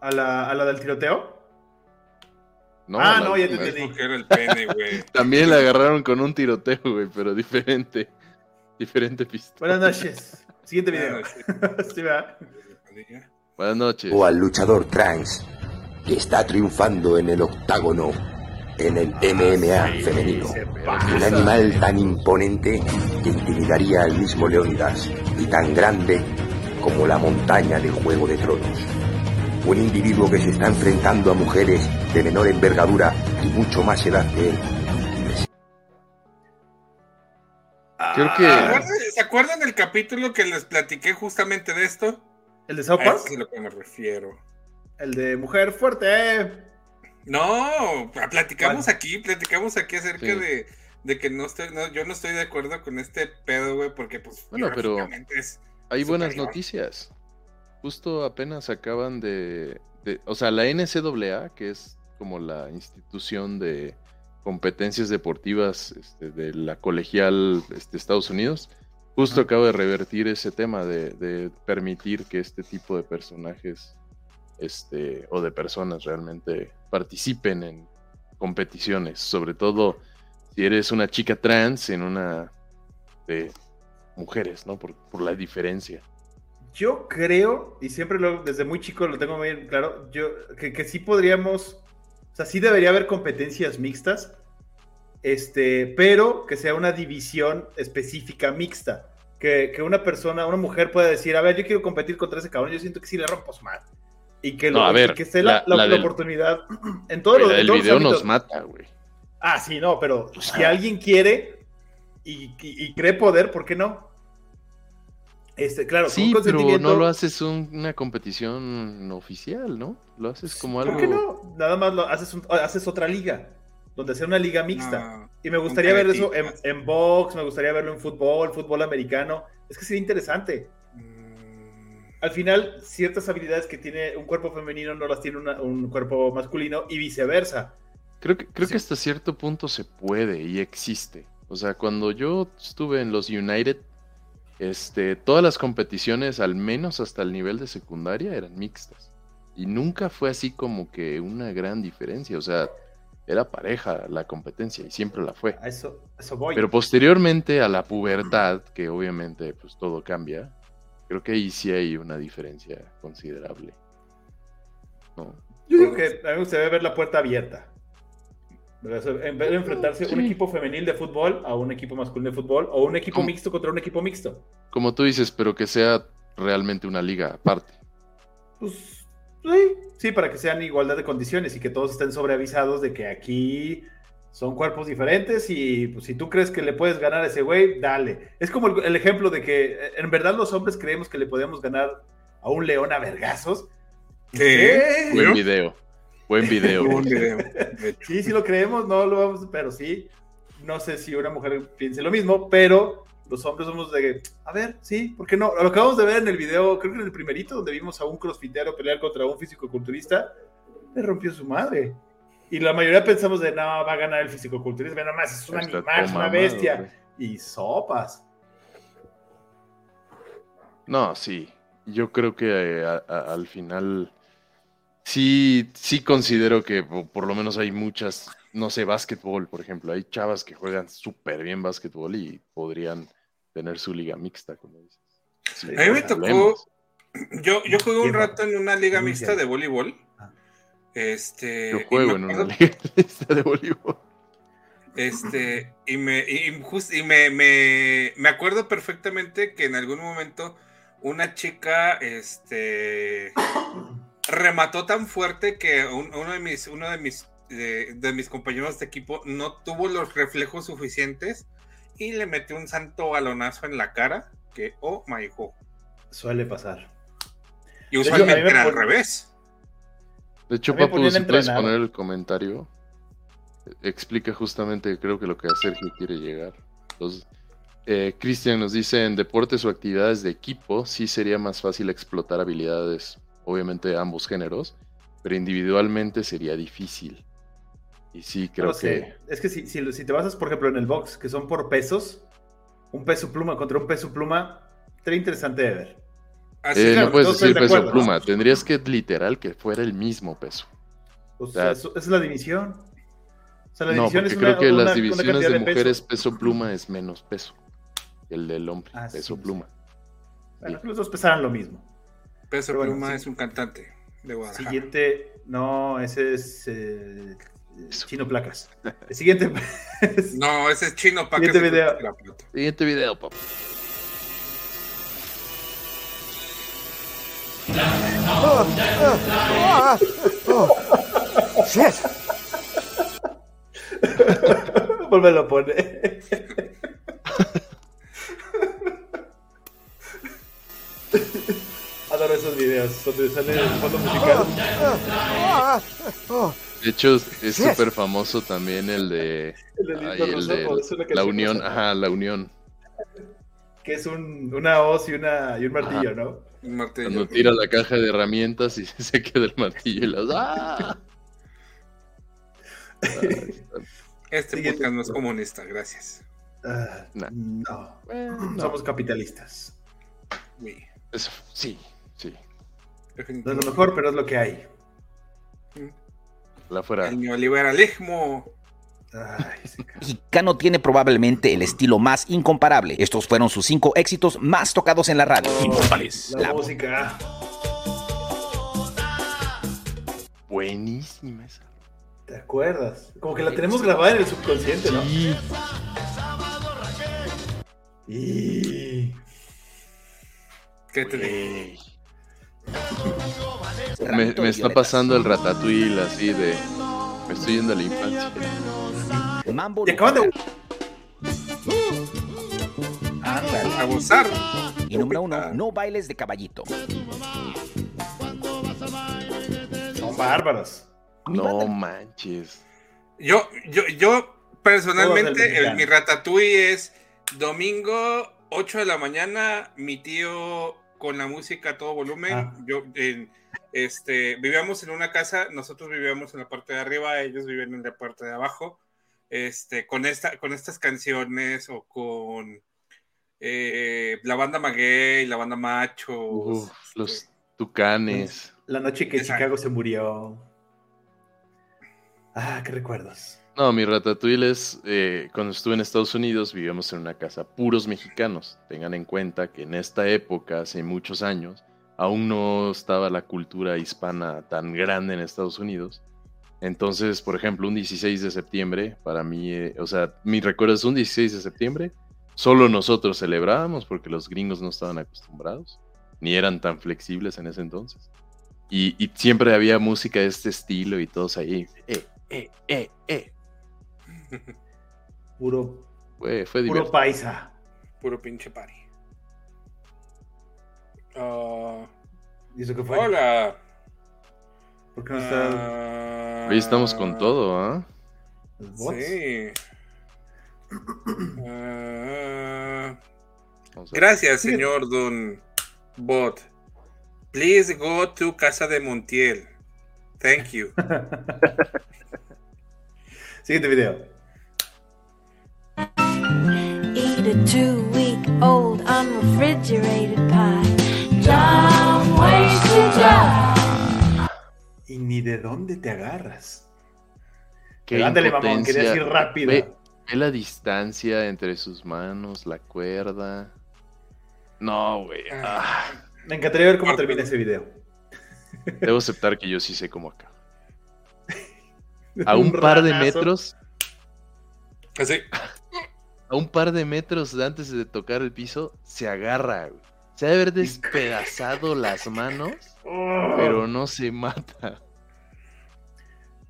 a la, a la del tiroteo. No, ah, la no, ya te entendí. Era el pene, güey. También la agarraron con un tiroteo, güey, pero diferente. Diferente pista. Buenas noches. Siguiente video. Buenas Sí, ¿verdad? Buenas noches. o al luchador trans que está triunfando en el octágono en el MMA femenino. Un animal tan imponente que intimidaría al mismo Leónidas y tan grande como la montaña de Juego de Tronos. Un individuo que se está enfrentando a mujeres de menor envergadura y mucho más edad que él. Creo Ah, que. ¿Se acuerdan, se acuerdan del capítulo que les platiqué justamente de esto? ¿El de South A Park? eso es a lo que me refiero. El de mujer fuerte. eh. No, platicamos ¿Cuál? aquí, platicamos aquí acerca Sí. de, de que no estoy, no, yo no estoy de acuerdo con este pedo, güey, porque pues Bueno, pero es Hay buenas superior. noticias. Justo apenas acaban de, de- O sea, la NCAA, que es como la institución de competencias deportivas este, de la colegial este, Estados Unidos, justo acaba de revertir ese tema de, de permitir que este tipo de personajes este, o de personas realmente participen en competiciones, sobre todo si eres una chica trans en una de mujeres, ¿no? Por, por la diferencia. Yo creo, y siempre lo, desde muy chico lo tengo muy claro, yo, que, que sí podríamos, o sea, sí debería haber competencias mixtas, este, pero que sea una división específica mixta. Que, que una persona, una mujer pueda decir, a ver, yo quiero competir contra ese cabrón, yo siento que sí le rompo su madre. y que, No, lo, a ver, que esté la, la- la- la del- oportunidad en todos los el todos video nos mata, güey. Ah, sí, no, pero si alguien quiere y, y- y cree poder, ¿por qué no? Este, claro, con Sí, pero consentimiento. no lo haces un- una competición oficial, ¿no? Lo haces como ¿Por algo. qué no? Nada más lo haces, un- haces otra liga, donde sea una liga mixta. No, y me gustaría ver eso en, en box, me gustaría verlo en fútbol, fútbol americano. Es que sería interesante. Mm, Al final, ciertas habilidades que tiene un cuerpo femenino no las tiene una- un cuerpo masculino y viceversa. Creo que, creo Sí. que hasta cierto punto se puede y existe. O sea, cuando yo estuve en los United, este, todas las competiciones, al menos hasta el nivel de secundaria, eran mixtas. Y nunca fue así como que una gran diferencia. O sea, era pareja la competencia y siempre la fue. A eso, a eso voy. Pero posteriormente a la pubertad, que obviamente pues todo cambia, creo que ahí sí hay una diferencia considerable. ¿No? Yo digo que a mí me gustaría ver la puerta abierta. En vez de enfrentarse un Sí. equipo femenil de fútbol a un equipo masculino de fútbol o un equipo ¿Cómo? mixto contra un equipo mixto. Como tú dices, pero que sea realmente una liga aparte. Pues sí, sí, para que sean igualdad de condiciones y que todos estén sobreavisados de que aquí son cuerpos diferentes y pues, si tú crees que le puedes ganar a ese güey, dale. Es como el, el ejemplo de que eh, en verdad los hombres creemos que le podemos ganar a un león a vergazos. ¿Qué? Buen video. Buen video. Sí, sí lo creemos, no lo vamos, pero sí. No sé si una mujer piense lo mismo, pero los hombres somos de, a ver, sí, ¿por qué no? Lo acabamos de ver en el video, creo que en el primerito, donde vimos a un crossfitero pelear contra un físico-culturista, le rompió su madre. Y la mayoría pensamos de, no, va a ganar el físico-culturista, nada más, es un Está animal, es una bestia. Y sopas. No, sí. Yo creo que eh, a- a- al final sí, sí considero que po- por, lo menos hay muchas, no sé, básquetbol, por ejemplo. Hay chavas que juegan súper bien básquetbol y podrían tener su liga mixta, como dices. A mí me tocó. Yo, yo jugué un rato en una liga mixta de voleibol. Ah. Este. Yo juego en una liga mixta de voleibol. Este, y me, y, just- y me, me, me acuerdo perfectamente que en algún momento una chica, este, remató tan fuerte que un- uno de mis, uno de mis, de, de mis compañeros de equipo no tuvo los reflejos suficientes y le metió un santo balonazo en la cara que, oh my god. Suele pasar. Y hecho, usualmente me era al revés. De hecho, Papu, si puedes entrenar. poner el comentario, explica justamente, creo que lo que a Sergio quiere llegar. Entonces, eh, Cristian nos dice, en deportes o actividades de equipo, sí sería más fácil explotar habilidades, obviamente de ambos géneros, pero individualmente sería difícil. Y sí, creo que... Es que si, si, si te basas, por ejemplo, en el box, que son por pesos, un peso pluma contra un peso pluma, sería interesante de ver. Así Eh, no puedes decir peso acuerdo, ¿no? pluma, tendrías que literal que fuera el mismo peso. O sea, sea, eso- esa es la división. O sea, la No, división porque es creo una- que una- las divisiones de mujeres peso pluma es menos peso. que El del hombre, Ah, peso pluma. Bueno, los dos pesaran lo mismo. Peso Pero bueno, Pluma sí. es un cantante de Guadalajara. Siguiente, no, ese es eh, Chino Placas. El siguiente, No, ese es chino para Siguiente video. Siguiente video, papá. Oh, oh, oh, oh. Shit. Vuelve a poner. Adoro esos videos donde sale el fondo musical. De hecho, es súper famoso también el de, El de ay, de la unión, ajá, la unión. Que es un, una hoz y, una, y un martillo, Ajá. ¿no? Un martillo. Cuando tira la caja de herramientas y se queda el martillo y las ¡ah! Este Siguiente. podcast no es comunista, gracias. Ah, Nah. No, Bueno, somos capitalistas. Sí, eso, sí, sí. No es lo mejor, pero es lo que hay. La fuera. El neoliberalismo. Ay, ca- Mexicano tiene probablemente el estilo más incomparable. Estos fueron sus cinco éxitos más tocados en la radio. Inmortales. La La música. Buenísima esa. ¿Te acuerdas? Como que la tenemos grabada en el subconsciente, ¿no? Sí. Y... ¿Qué te. Me, me está pasando el ratatouille así de. Me estoy yendo a la infancia. Mambo Y acaban de. A gozar. Y número uno, no bailes de caballito. Son bárbaros. No manches. Yo, yo, yo personalmente, el, mi ratatouille es domingo 8 de la mañana, mi tío con la música a todo volumen. Ah. Yo, en- este, vivíamos en una casa, nosotros vivíamos en la parte de arriba, ellos vivían en la parte de abajo. Este, con esta, con estas canciones o con eh, la banda Maguey, la banda Machos. Uf, los tucanes. La noche que Exacto. Chicago se murió. Ah, qué recuerdos. No, mi ratatouille es. eh, cuando estuve en Estados Unidos, vivíamos en una casa puros mexicanos. Tengan en cuenta que en esta época, hace muchos años, aún no estaba la cultura hispana tan grande en Estados Unidos. Entonces, por ejemplo, un 16 de septiembre, para mí, eh, o sea, mi recuerdo es un 16 de septiembre, solo nosotros celebrábamos porque los gringos no estaban acostumbrados, ni eran tan flexibles en ese entonces. Y, y siempre había música de este estilo y todos ahí, eh, eh, eh, eh. Puro, Fue, fue puro paisa. Puro pinche party. Ah, ¿Y eso qué fue? hola. ¿Por qué no está Hoy estamos con todo, ¿ah? Sí. Ah, gracias, señor Don Bot. Please go to Casa de Montiel. Thank you. Siguiente video. Two week old unrefrigerated pie. Dumb ways to die. Y ni de dónde te agarras. Qué ándale, mamón, querías ir rápido. Ve, ve la distancia entre sus manos, la cuerda. No, güey. ah, Me encantaría ver cómo termina ese video. debo aceptar que yo sí sé cómo acaba. A un par de metros, Así. A un par de metros de antes de tocar el piso, se agarra, güey. Se ha de haber despedazado las manos, Oh. pero no se mata.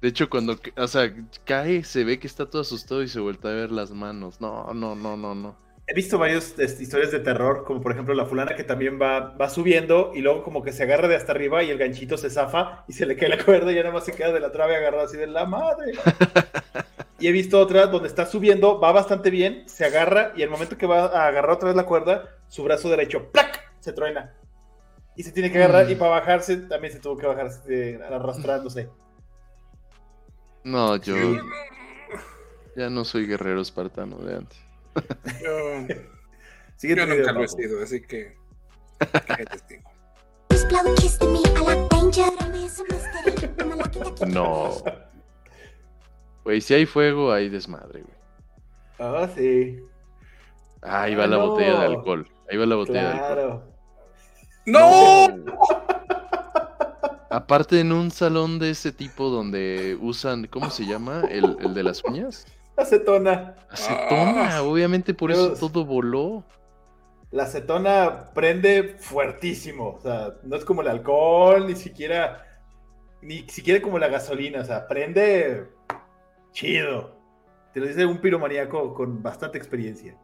De hecho, cuando, o sea, cae, se ve que está todo asustado y se vuelve a ver las manos. No, no, no, no, no. He visto varias este, historias de terror, como por ejemplo la fulana que también va, va subiendo y luego como que se agarra de hasta arriba y el ganchito se zafa y se le cae la cuerda y ya nada más se queda de la trave agarrada así de la madre. y he visto otra donde está subiendo, va bastante bien, se agarra y el momento que va a agarrar otra vez la cuerda, su brazo derecho, ¡plac! se truena. Y se tiene que agarrar y para bajarse también se tuvo que bajar este, arrastrándose. No, yo ya no soy guerrero espartano de antes. Yo, Siguiente yo nunca video, lo he sido, así que. No. Güey, si hay fuego, hay desmadre, güey. Ah, sí. Ahí va Ah, la no. botella de alcohol. Ahí va la botella de alcohol. Claro. ¡No! Aparte en un salón de ese tipo donde usan, ¿cómo se llama? El, el de las uñas. Acetona. Acetona, Ah. obviamente por eso todo voló. La acetona prende fuertísimo. O sea, no es como el alcohol, ni siquiera. Ni siquiera como la gasolina. O sea, prende chido. Te lo dice un piromaníaco con bastante experiencia.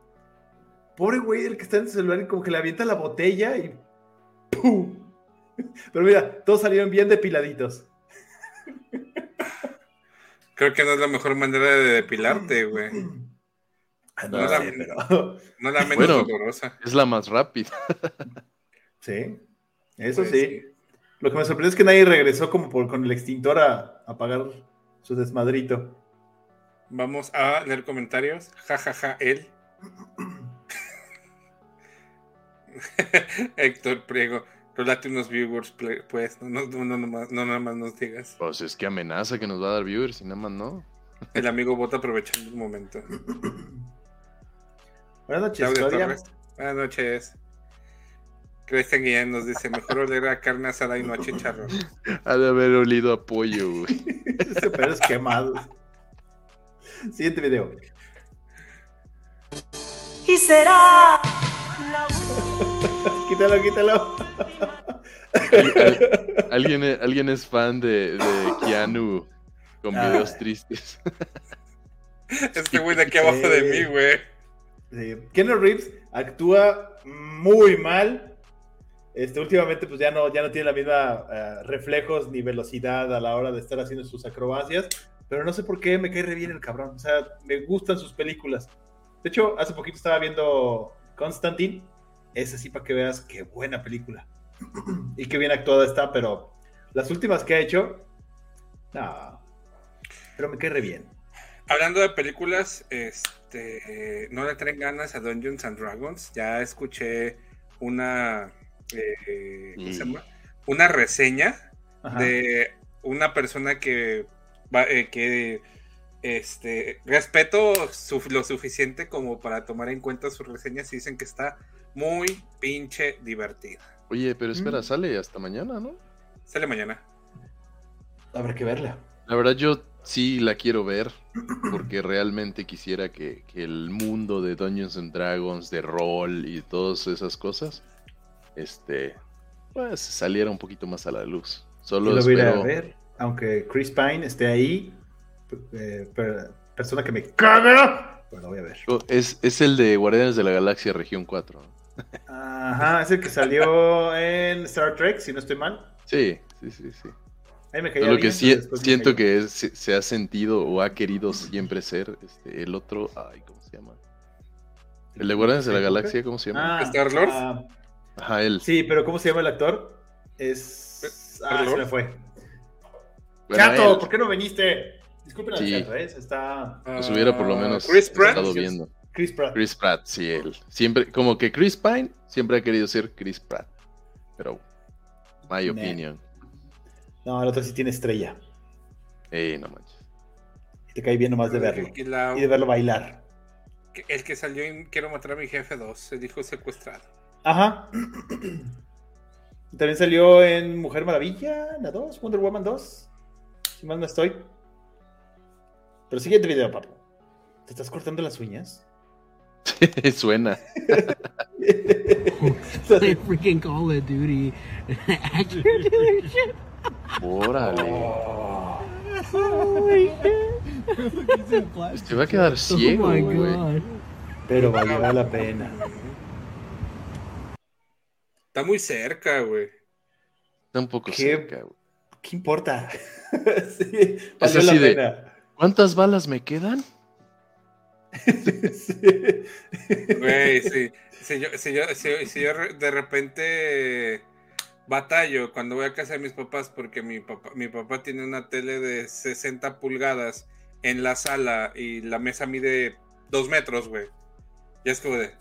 Pobre güey, el que está en el celular y como que le avienta la botella y. ¡Pum! Pero mira, todos salieron bien depiladitos. Creo que no es la mejor manera de depilarte, güey. Ah, No, no la, sé, pero. no la menos Bueno. dolorosa. Es la más rápida. Sí, eso Pues sí. sí. Lo que me sorprendió es que nadie regresó como por, con el extintor a apagar su desmadrito. Vamos a leer comentarios. Ja, ja, ja, él. Héctor Priego. Rolate unos viewers, pues. No, no, no, no, nomás- no nada más nos digas. Pues es que amenaza que nos va a dar viewers y nada más no. El amigo vota aprovechando el momento. Buenas noches, Claudia. Buenas noches. Cristian Guillén nos dice: Mejor oler a carne asada y no a chicharrón. Ha de haber olido a pollo, güey. Ese pedo es quemado. Siguiente video. Y será. quítalo, quítalo. Al- ¿Alguien, alguien es fan de, de Keanu con videos Ay. tristes. Este güey de aquí abajo de mí, güey. Sí. Keanu Reeves actúa muy mal. Este, últimamente, pues ya no, ya no tiene la misma eh, reflejos ni velocidad a la hora de estar haciendo sus acrobacias. Pero no sé por qué me cae re bien el cabrón. O sea, me gustan sus películas. De hecho, hace poquito estaba viendo Constantine. Esa sí, para que veas qué buena película. y qué bien actuada está, pero las últimas que ha hecho, no. Pero me cae re bien. Hablando de películas, este, no le traen ganas a Dungeons and Dragons. Ya escuché una, eh, ¿cómo se Mm. llama? Una reseña Ajá. de una persona que, eh, que este, respeto su- lo suficiente como para tomar en cuenta sus reseñas y dicen que está muy pinche divertida. Oye, pero espera, Mm. sale hasta mañana, ¿no? Sale mañana. Habrá que verla. La verdad yo sí la quiero ver porque realmente quisiera que, que el mundo de Dungeons and Dragons, de rol y todas esas cosas, este, pues saliera un poquito más a la luz. Solo lo voy a ir a espero. ver, aunque Chris Pine esté ahí, eh, per- persona que me caga, pues lo voy a ver. Oh, Es, es el de Guardianes de la Galaxia Región 4. ¿no? Ajá, es el que salió en Star Trek, si no estoy mal. Sí, sí, sí, sí. Ahí me caía que bien, sí- pero después me siento que es- se, se ha sentido o ha querido siempre ser este, el otro. Ay, ¿cómo se llama? El de Guardianes de la Galaxia, ¿cómo se llama? Ah, ¿Star-Lord? ah, Ajá, él. sí, pero ¿cómo se llama el actor? Es. Ah, se me fue. Bueno, Chato, él. ¿por qué no viniste? Disculpen al Sí. chato, ¿eh? Se Está. Pues hubiera por lo Ah, menos Chris Pratt. estado viendo. Chris Pratt. Chris Pratt, sí, él. Siempre, como que Chris Pine siempre ha querido ser Chris Pratt. Pero, my Nah. opinion. No, el otro sí tiene estrella. Ey, no manches. Te cae bien nomás de verlo. Y la- Y de verlo bailar. el que salió en Quiero matar a mi jefe 2, el hijo secuestrado. Ajá. También salió en Mujer Maravilla, la 2, Wonder Woman 2. Si mal no estoy. Pero siguiente video, papu. ¿Te estás cortando las uñas? Suena. Play freaking Call of Duty. Órale. Te va a quedar ciego, Oh my güey. Pero valió la pena. Está muy cerca, güey. Está un poco ¿Qué? cerca, güey. ¿Qué importa? sí, valió la de, pena. ¿cuántas balas me quedan? Sí. Güey, sí. Si yo, si yo, si- si yo de repente batallo cuando voy a casa de mis papás porque mi papá, mi papá tiene una tele de 60 pulgadas en la sala y la mesa mide dos metros, güey. Y es como de...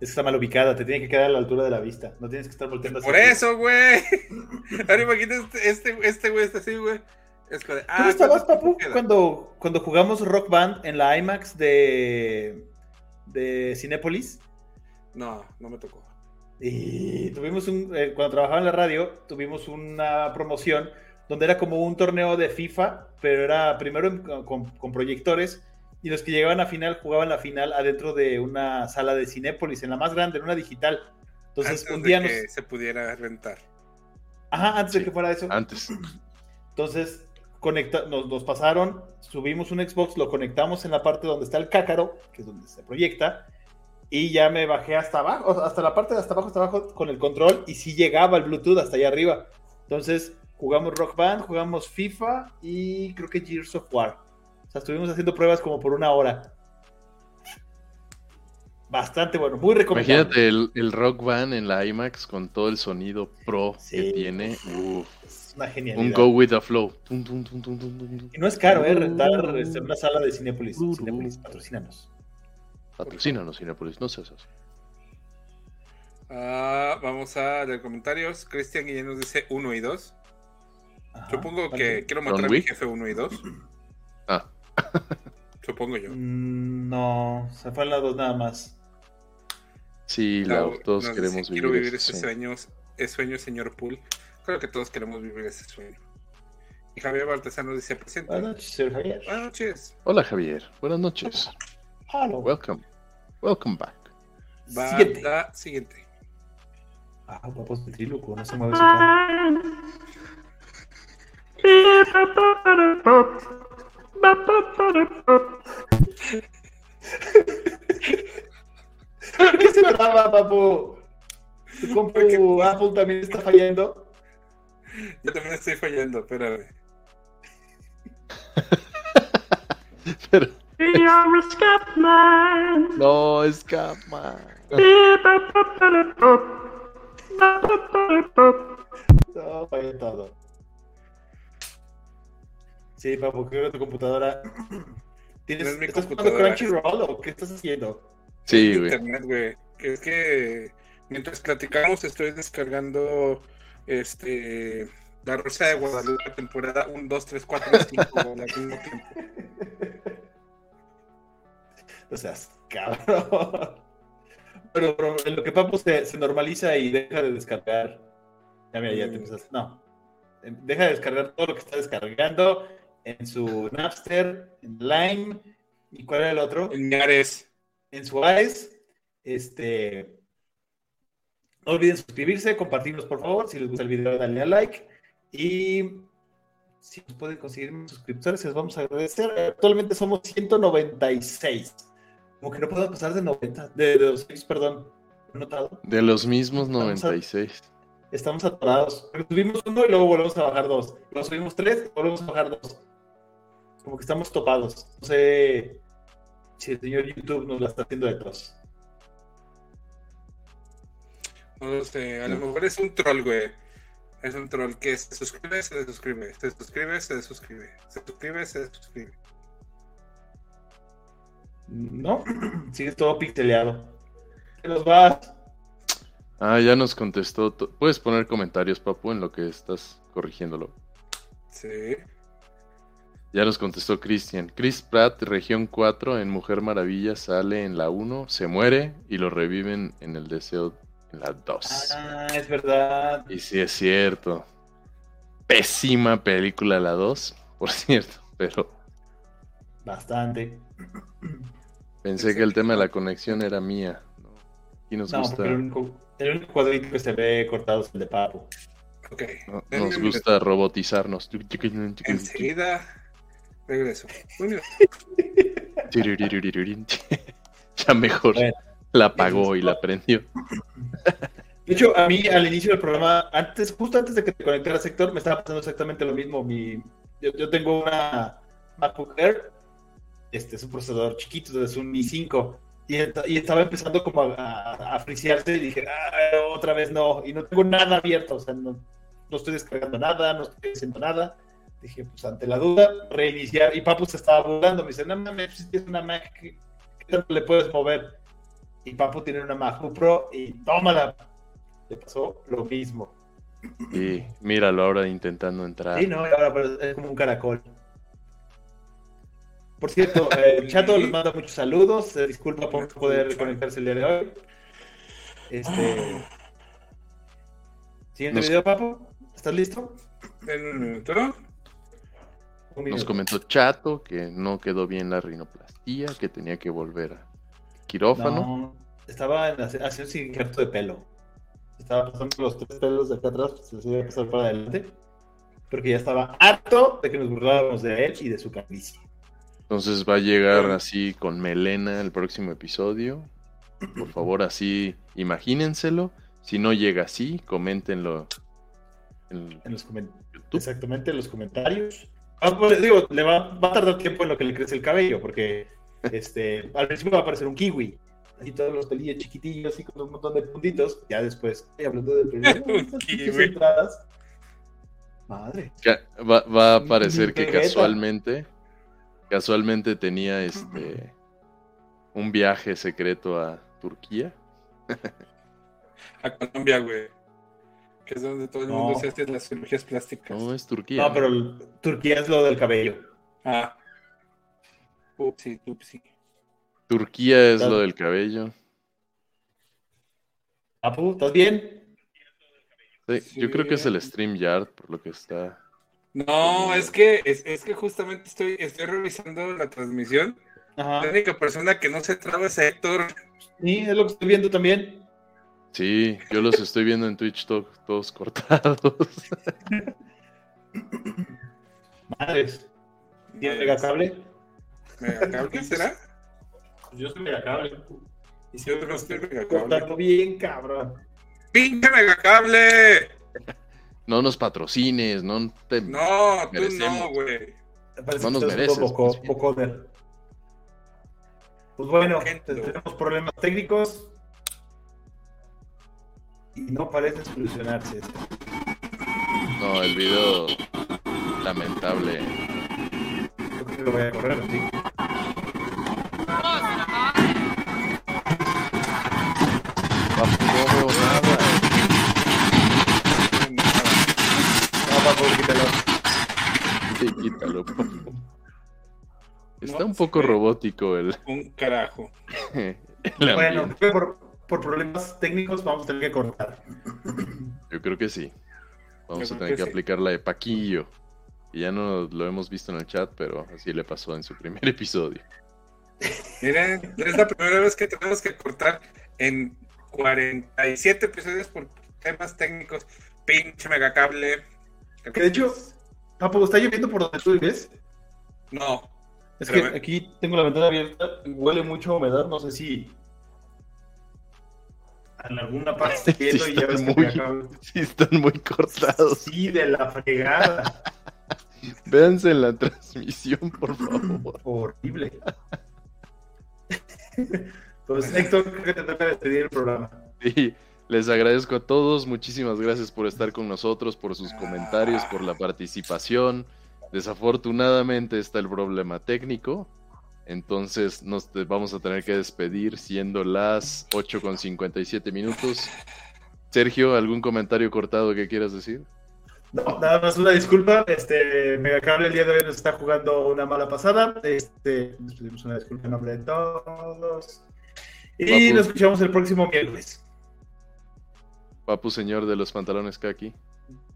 Está mal ubicada, te tiene que quedar a la altura de la vista. No tienes que estar volteando hacia Por eso, güey. Ahora imagínate este, este, este güey está así, güey. Es como de... ¿Tú Ah, estabas, ¿cuánto papu, cuando, cuando jugamos Rock Band en la IMAX de, de Cinépolis? No, no me tocó. Y tuvimos un, eh, cuando trabajaba en la radio, tuvimos una promoción donde era como un torneo de FIFA, pero era primero con proyectores y los que llegaban a final jugaban la final adentro de una sala de Cinépolis, en la más grande, en una digital. Entonces, Antes un de nos... que se pudiera rentar. Ajá, antes de que fuera eso. Antes. Entonces, conecta, nos, nos pasaron, subimos un Xbox, lo conectamos en la parte donde está el cácaro, que es donde se proyecta, y ya me bajé hasta abajo, hasta la parte de hasta abajo, hasta abajo con el control, y sí llegaba el Bluetooth hasta allá arriba. Entonces, jugamos Rock Band, jugamos FIFA y creo que Gears of War. O sea, estuvimos haciendo pruebas como por una hora. Bastante bueno, muy recomendable. Imagínate el, el Rock Band en la IMAX con todo el sonido pro Sí. que tiene. Uf. Es una genialidad. Un go with the flow. Tum, tum, tum, tum, tum, tum, tum. Y no es caro, ¿eh? Rentar este, una sala de Cinépolis. Cinépolis, patrocínanos. Patrocínanos, Cinepolis, no seas así. Ah, vamos a leer comentarios. Cristian Guillén nos dice 1 y 2. Ajá, Supongo que quiero matar a mi jefe 1 y 2. Ah, Supongo yo. Mm, No, se fue en las dos nada más. sí, todos queremos vivir, Quiero vivir ese sueño". ese sueño, señor Pool. Creo que todos queremos vivir ese sueño. Y Javier Baltasar nos dice presente. Buenas noches, señor Javier. Buenas noches. Hola Javier, buenas noches. Hello. Welcome. Welcome back. Va Siguiente. la siguiente. Ah, papo es ventríloco, no se mueve su cara. ¿Qué se traba, papo? Tu compu Apple también está fallando. Yo también estoy fallando, espérame. Pero... No, Scapman. No, falla todo. Sí, papo, creo que tu computadora. ¿Tienes, No es mi ¿Estás jugando. Crunchyroll o qué estás haciendo? Sí, güey. Internet, güey. Es que mientras platicamos estoy descargando este La Rosa de Guadalupe, temporada 1, 2, 3, 4 y 5 al mismo tiempo. O sea, cabrón. Pero, pero en lo que Papo se, se normaliza y deja de descargar. Ya mira, ya te empezaste. No. Eh, Deja de descargar todo lo que está descargando en su Napster, en Lime. ¿Y cuál era el otro? En Ares. En su Ares. Este. No olviden suscribirse, compartirnos por favor. Si les gusta el video, dale a like. Y si nos pueden conseguir más suscriptores, les vamos a agradecer. Actualmente somos 196. Como que no podemos pasar de 90, de, de 200, perdón. ¿He notado? De los mismos Estamos a- 96. Estamos atorados. Subimos uno y luego volvemos a bajar dos. Luego subimos tres y volvemos a bajar dos. Como que estamos topados. No sé si el señor YouTube nos la está haciendo de tos. No lo sé, a lo mejor es un troll, güey. Es un troll que se suscribe, se desuscribe, se suscribe, se desuscribe, se suscribe, se desuscribe. ¿No? Sigue todo pixeleado. ¿Qué nos vas? Ah, ya nos contestó. Puedes poner comentarios, papu, en lo que estás corrigiéndolo. Sí. Ya nos contestó Christian. Chris Pratt, región 4, en Mujer Maravilla, sale en la 1, se muere y lo reviven en el deseo en la 2. Ah, es verdad. Y sí es cierto. Pésima película la 2, por cierto, pero Bastante. pensé que el tema de la conexión era mía. ¿no? Y nos No, gusta, el único, el único cuadrito que se ve cortado es el de Papo. Ok. no- nos gusta robotizarnos. Enseguida regreso. Ya mejor la apagó y la prendió. De hecho, a mí al inicio del programa, antes, justo antes de que te conectara sector, me estaba pasando exactamente lo mismo. Mi, yo, tengo una MacBook Air, este es un procesador chiquito, es un i5, y, estaba empezando como a, a, y dije, "Ah, otra vez no, y no tengo nada abierto, o sea, no, no estoy descargando nada, no estoy haciendo nada. Dije, pues ante la duda, reiniciar. Y Papu se estaba burlando, me dice, no mames, si tienes una Mac, ¿qué, qué tanto le puedes mover? Y Papu tiene una MacBook Pro y tómala, le pasó lo mismo. Y míralo ahora intentando entrar. Sí, no, y ahora pues, es como un caracol. Por cierto, eh, el Chato les manda muchos saludos. Se disculpa por no poder conectarse el día de hoy. Este. Siguiente Nos- video, Papo. ¿Estás listo? En un minuto. Nos comentó Chato que no quedó bien la rinoplastía, que tenía que volver a quirófano. No, estaba haciendo un injerto de pelo. Estaba pasando los tres pelos de acá atrás, pues, se los iba a pasar para adelante. Porque ya estaba harto de que nos burláramos de él y de su calvicie. Entonces va a llegar así con melena el próximo episodio. Por favor, así imagínenselo. Si no llega así, coméntenlo en En los. Exactamente, en los comentarios. Ah, pues, digo, le va, va a tardar tiempo en lo que le crece el cabello, porque este, al principio va a aparecer un kiwi. Así todos los pelillos chiquitillos, así con un montón de puntitos. Ya después, hablando de kiwi. entradas. Madre. Va, va a parecer que Vegeta. casualmente, casualmente tenía este un viaje secreto a Turquía. A Colombia, güey. Que es donde todo el mundo No. se hace las cirugías plásticas. No, es Turquía. No, pero el- Turquía es lo del cabello. Ah. Upsi, upsi. Turquía es lo del cabello. Apu, ¿estás bien? Sí, Yo creo que es el StreamYard, por lo que está. No, es que, es, es que justamente estoy, estoy revisando la transmisión. Ajá. La única persona que no se traba es Héctor. Sí, es lo que estoy viendo también. Sí, yo los estoy viendo en Twitch to- todos cortados. Madres. ¿Tienes megacable? ¿Megacable será? Yo soy megacable. Y si otro no estoy megacable. Cortando bien, cabrón. ¡Pinche megacable! No nos patrocines, no te No, tú no, güey. No nos mereces, poco. Pues bueno, tenemos problemas técnicos y no parece solucionarse. No, el video lamentable. Yo creo que lo voy a correr así. Papu, no veo nada. No, papu, quítalo. Sí, quítalo, papu. Está un poco robótico el, Un carajo. el Bueno, por, por problemas técnicos vamos a tener que cortar. Yo creo que sí. Vamos Yo a tener que que sí. aplicar la de Paquillo. Y ya no lo hemos visto en el chat, pero así le pasó en su primer episodio. Miren, es la primera vez que tenemos que cortar en 47 episodios por temas técnicos. Pinche megacable. Que de hecho, Papu, ¿está lloviendo por donde tú vives? No. Es que me- aquí tengo la ventana abierta huele mucho a humedad, no sé si en alguna parte Sí lloviendo y ya ves muy, sí están muy cortados. Sí, de la fregada. Véanse en la transmisión, por favor. Horrible. Pues Héctor, creo que te toca despedir el programa. Sí, les agradezco a todos. Muchísimas gracias por estar con nosotros, por sus comentarios, por la participación. Desafortunadamente está el problema técnico. Entonces nos te- vamos a tener que despedir siendo las 8 con 57 minutos. Sergio, ¿algún comentario cortado que quieras decir? No, nada más una disculpa. Este Megacable el día de hoy nos está jugando una mala pasada. Este, nos pedimos una disculpa en nombre de todos. Y Papu. nos escuchamos el próximo miércoles. Papu, señor de los pantalones kaki.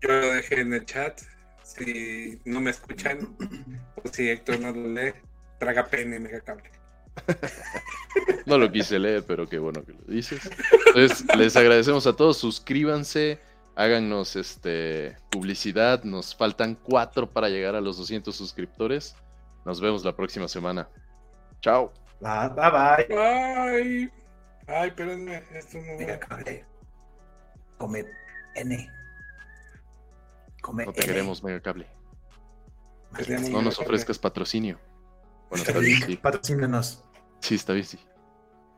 Yo lo dejé en el chat. Si no me escuchan, o si Héctor no lo lee, traga pene megacable. No lo quise leer, pero qué bueno que lo dices. Entonces, les agradecemos a todos. Suscríbanse, háganos este, publicidad. Nos faltan cuatro para llegar a los 200 suscriptores. Nos vemos la próxima semana. Chao. Bye, bye, bye. Ay, espérenme, esto no. Megacable. Come N. Come No te N. queremos, Mega Cable. Queremos No nos Megacable. ofrezcas patrocinio. Bueno, está sí. Patrocínanos. Sí, está bien, sí.